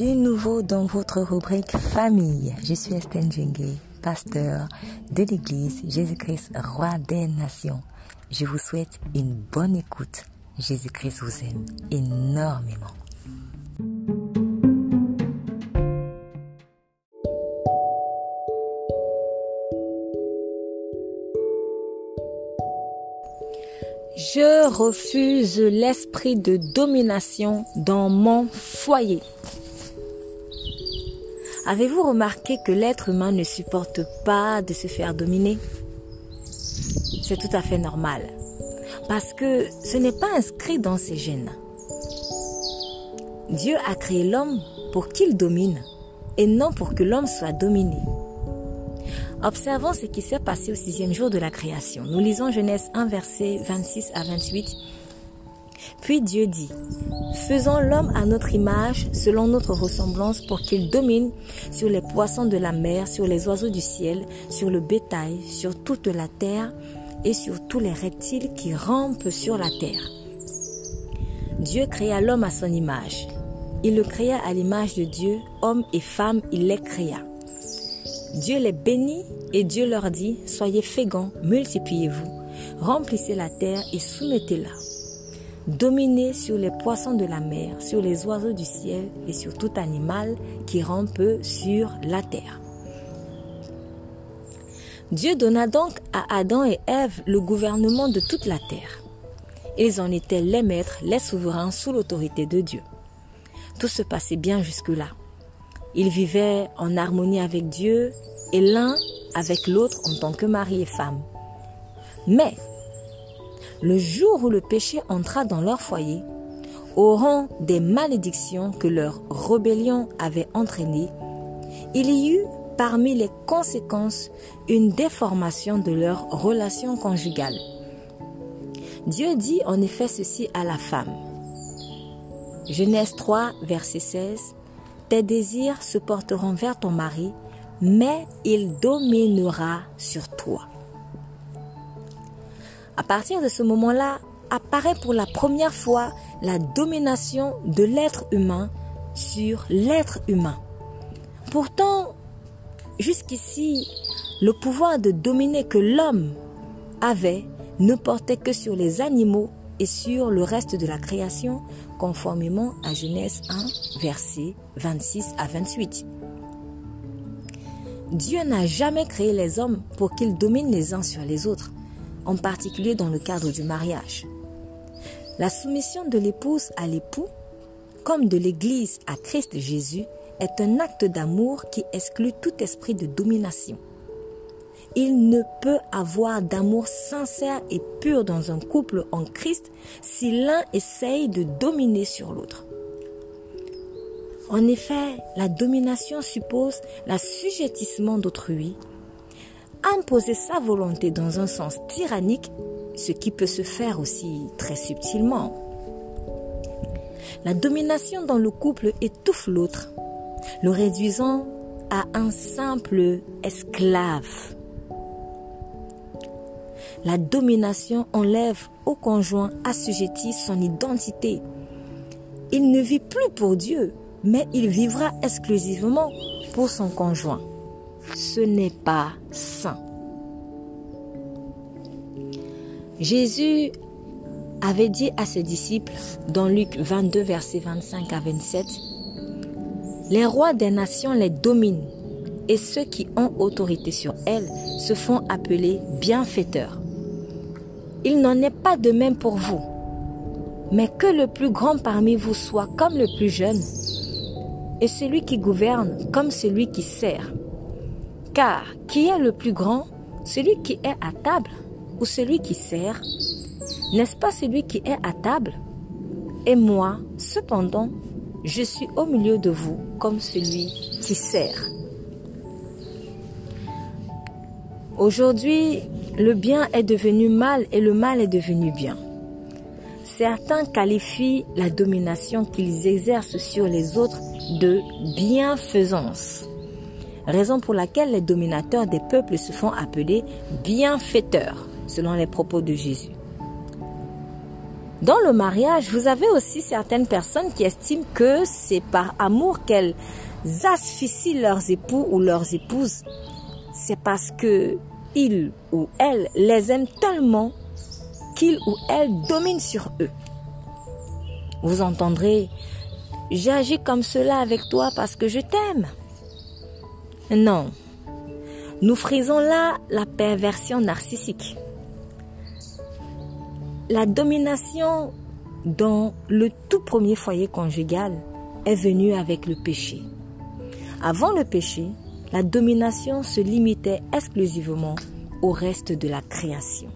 Nouveau dans votre rubrique famille. Je suis Estelle Djengue, pasteur de l'église Jésus-Christ, roi des nations. Je vous souhaite une bonne écoute. Jésus-Christ vous aime énormément. Je refuse l'esprit de domination dans mon foyer. Avez-vous remarqué que l'être humain ne supporte pas de se faire dominer? C'est tout à fait normal. Parce que ce n'est pas inscrit dans ses gènes. Dieu a créé l'homme pour qu'il domine et non pour que l'homme soit dominé. Observons ce qui s'est passé au sixième jour de la création. Nous lisons Genèse 1, verset 26 à 28. Puis Dieu dit, Faisons l'homme à notre image, selon notre ressemblance, pour qu'il domine sur les poissons de la mer, sur les oiseaux du ciel, sur le bétail, sur toute la terre et sur tous les reptiles qui rampent sur la terre. Dieu créa l'homme à son image. Il le créa à l'image de Dieu, homme et femme, il les créa. Dieu les bénit et Dieu leur dit, Soyez féconds, multipliez-vous, remplissez la terre et soumettez-la dominer sur les poissons de la mer, sur les oiseaux du ciel et sur tout animal qui rampe sur la terre. Dieu donna donc à Adam et Ève le gouvernement de toute la terre. Ils en étaient les maîtres, les souverains sous l'autorité de Dieu. Tout se passait bien jusque-là. Ils vivaient en harmonie avec Dieu et l'un avec l'autre en tant que mari et femme. Mais le jour où le péché entra dans leur foyer, au rang des malédictions que leur rébellion avait entraînées, il y eut parmi les conséquences une déformation de leur relation conjugale. Dieu dit en effet ceci à la femme. Genèse 3, verset 16. Tes désirs se porteront vers ton mari, mais il dominera sur toi. À partir de ce moment-là, apparaît pour la première fois la domination de l'être humain sur l'être humain. Pourtant, jusqu'ici, le pouvoir de dominer que l'homme avait ne portait que sur les animaux et sur le reste de la création, conformément à Genèse 1, versets 26 à 28. Dieu n'a jamais créé les hommes pour qu'ils dominent les uns sur les autres en particulier dans le cadre du mariage. La soumission de l'épouse à l'époux, comme de l'Église à Christ Jésus, est un acte d'amour qui exclut tout esprit de domination. Il ne peut avoir d'amour sincère et pur dans un couple en Christ si l'un essaye de dominer sur l'autre. En effet, la domination suppose l'assujettissement d'autrui, imposer sa volonté dans un sens tyrannique, ce qui peut se faire aussi très subtilement. La domination dans le couple étouffe l'autre, le réduisant à un simple esclave. La domination enlève au conjoint assujetti son identité. Il ne vit plus pour Dieu, mais il vivra exclusivement pour son conjoint ce n'est pas sain. Jésus avait dit à ses disciples dans Luc 22, versets 25 à 27, Les rois des nations les dominent et ceux qui ont autorité sur elles se font appeler bienfaiteurs. Il n'en est pas de même pour vous, mais que le plus grand parmi vous soit comme le plus jeune, et celui qui gouverne comme celui qui sert. Car qui est le plus grand? Celui qui est à table ou celui qui sert? N'est-ce pas celui qui est à table? Et moi, cependant, je suis au milieu de vous comme celui qui sert. Aujourd'hui, le bien est devenu mal et le mal est devenu bien. Certains qualifient la domination qu'ils exercent sur les autres de bienfaisance raison pour laquelle les dominateurs des peuples se font appeler bienfaiteurs, selon les propos de Jésus. Dans le mariage, vous avez aussi certaines personnes qui estiment que c'est par amour qu'elles asphyxient leurs époux ou leurs épouses. C'est parce que il ou elle les aime tellement qu'il ou elle domine sur eux. Vous entendrez, j'agis comme cela avec toi parce que je t'aime. Non, nous frisons là la perversion narcissique. La domination dans le tout premier foyer conjugal est venue avec le péché. Avant le péché, la domination se limitait exclusivement au reste de la création.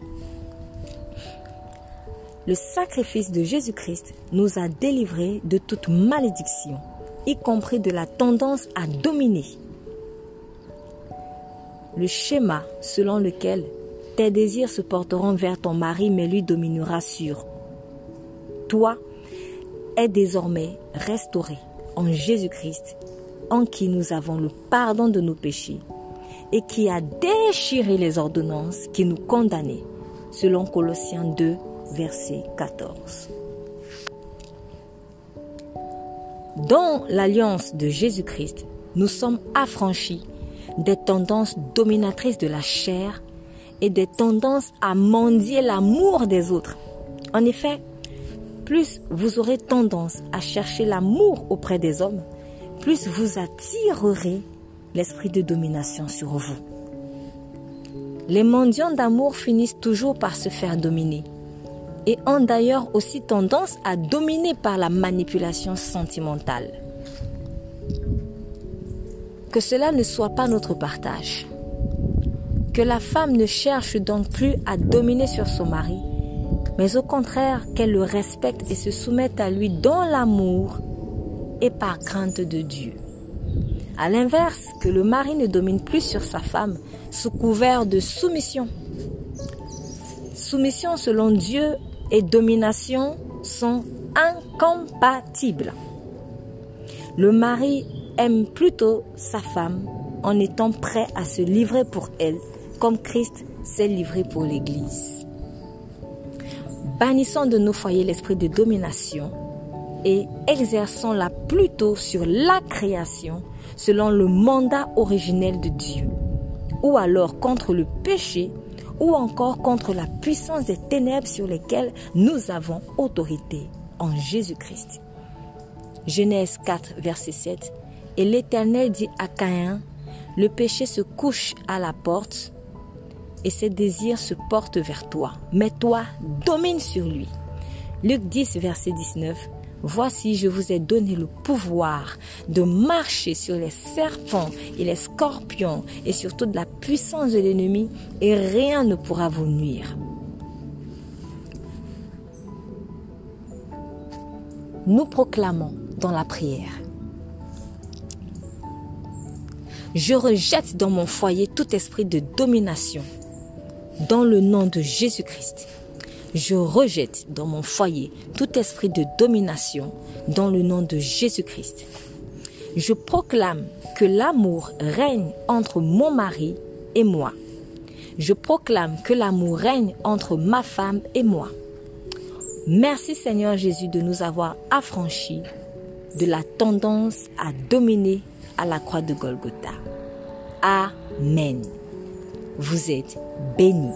Le sacrifice de Jésus-Christ nous a délivrés de toute malédiction, y compris de la tendance à dominer. Le schéma selon lequel tes désirs se porteront vers ton mari mais lui dominera sur toi est désormais restauré en Jésus-Christ, en qui nous avons le pardon de nos péchés et qui a déchiré les ordonnances qui nous condamnaient, selon Colossiens 2, verset 14. Dans l'alliance de Jésus-Christ, nous sommes affranchis des tendances dominatrices de la chair et des tendances à mendier l'amour des autres. En effet, plus vous aurez tendance à chercher l'amour auprès des hommes, plus vous attirerez l'esprit de domination sur vous. Les mendiants d'amour finissent toujours par se faire dominer et ont d'ailleurs aussi tendance à dominer par la manipulation sentimentale. Que cela ne soit pas notre partage. Que la femme ne cherche donc plus à dominer sur son mari, mais au contraire qu'elle le respecte et se soumette à lui dans l'amour et par crainte de Dieu. À l'inverse, que le mari ne domine plus sur sa femme sous couvert de soumission. Soumission selon Dieu et domination sont incompatibles. Le mari aime plutôt sa femme en étant prêt à se livrer pour elle, comme Christ s'est livré pour l'Église. Bannissons de nos foyers l'esprit de domination et exerçons-la plutôt sur la création selon le mandat originel de Dieu, ou alors contre le péché ou encore contre la puissance des ténèbres sur lesquelles nous avons autorité en Jésus-Christ. Genèse 4, verset 7. Et l'Éternel dit à Caïn, le péché se couche à la porte et ses désirs se portent vers toi, mais toi domine sur lui. Luc 10, verset 19. Voici, je vous ai donné le pouvoir de marcher sur les serpents et les scorpions et sur toute la puissance de l'ennemi et rien ne pourra vous nuire. Nous proclamons dans la prière. Je rejette dans mon foyer tout esprit de domination dans le nom de Jésus-Christ je rejette dans mon foyer tout esprit de domination dans le nom de Jésus-Christ. Je proclame que l'amour règne entre mon mari et moi. Je proclame que l'amour règne entre ma femme et moi. Merci Seigneur Jésus de nous avoir affranchis de la tendance à dominer à la croix de Golgotha. Amen. Vous êtes bénis.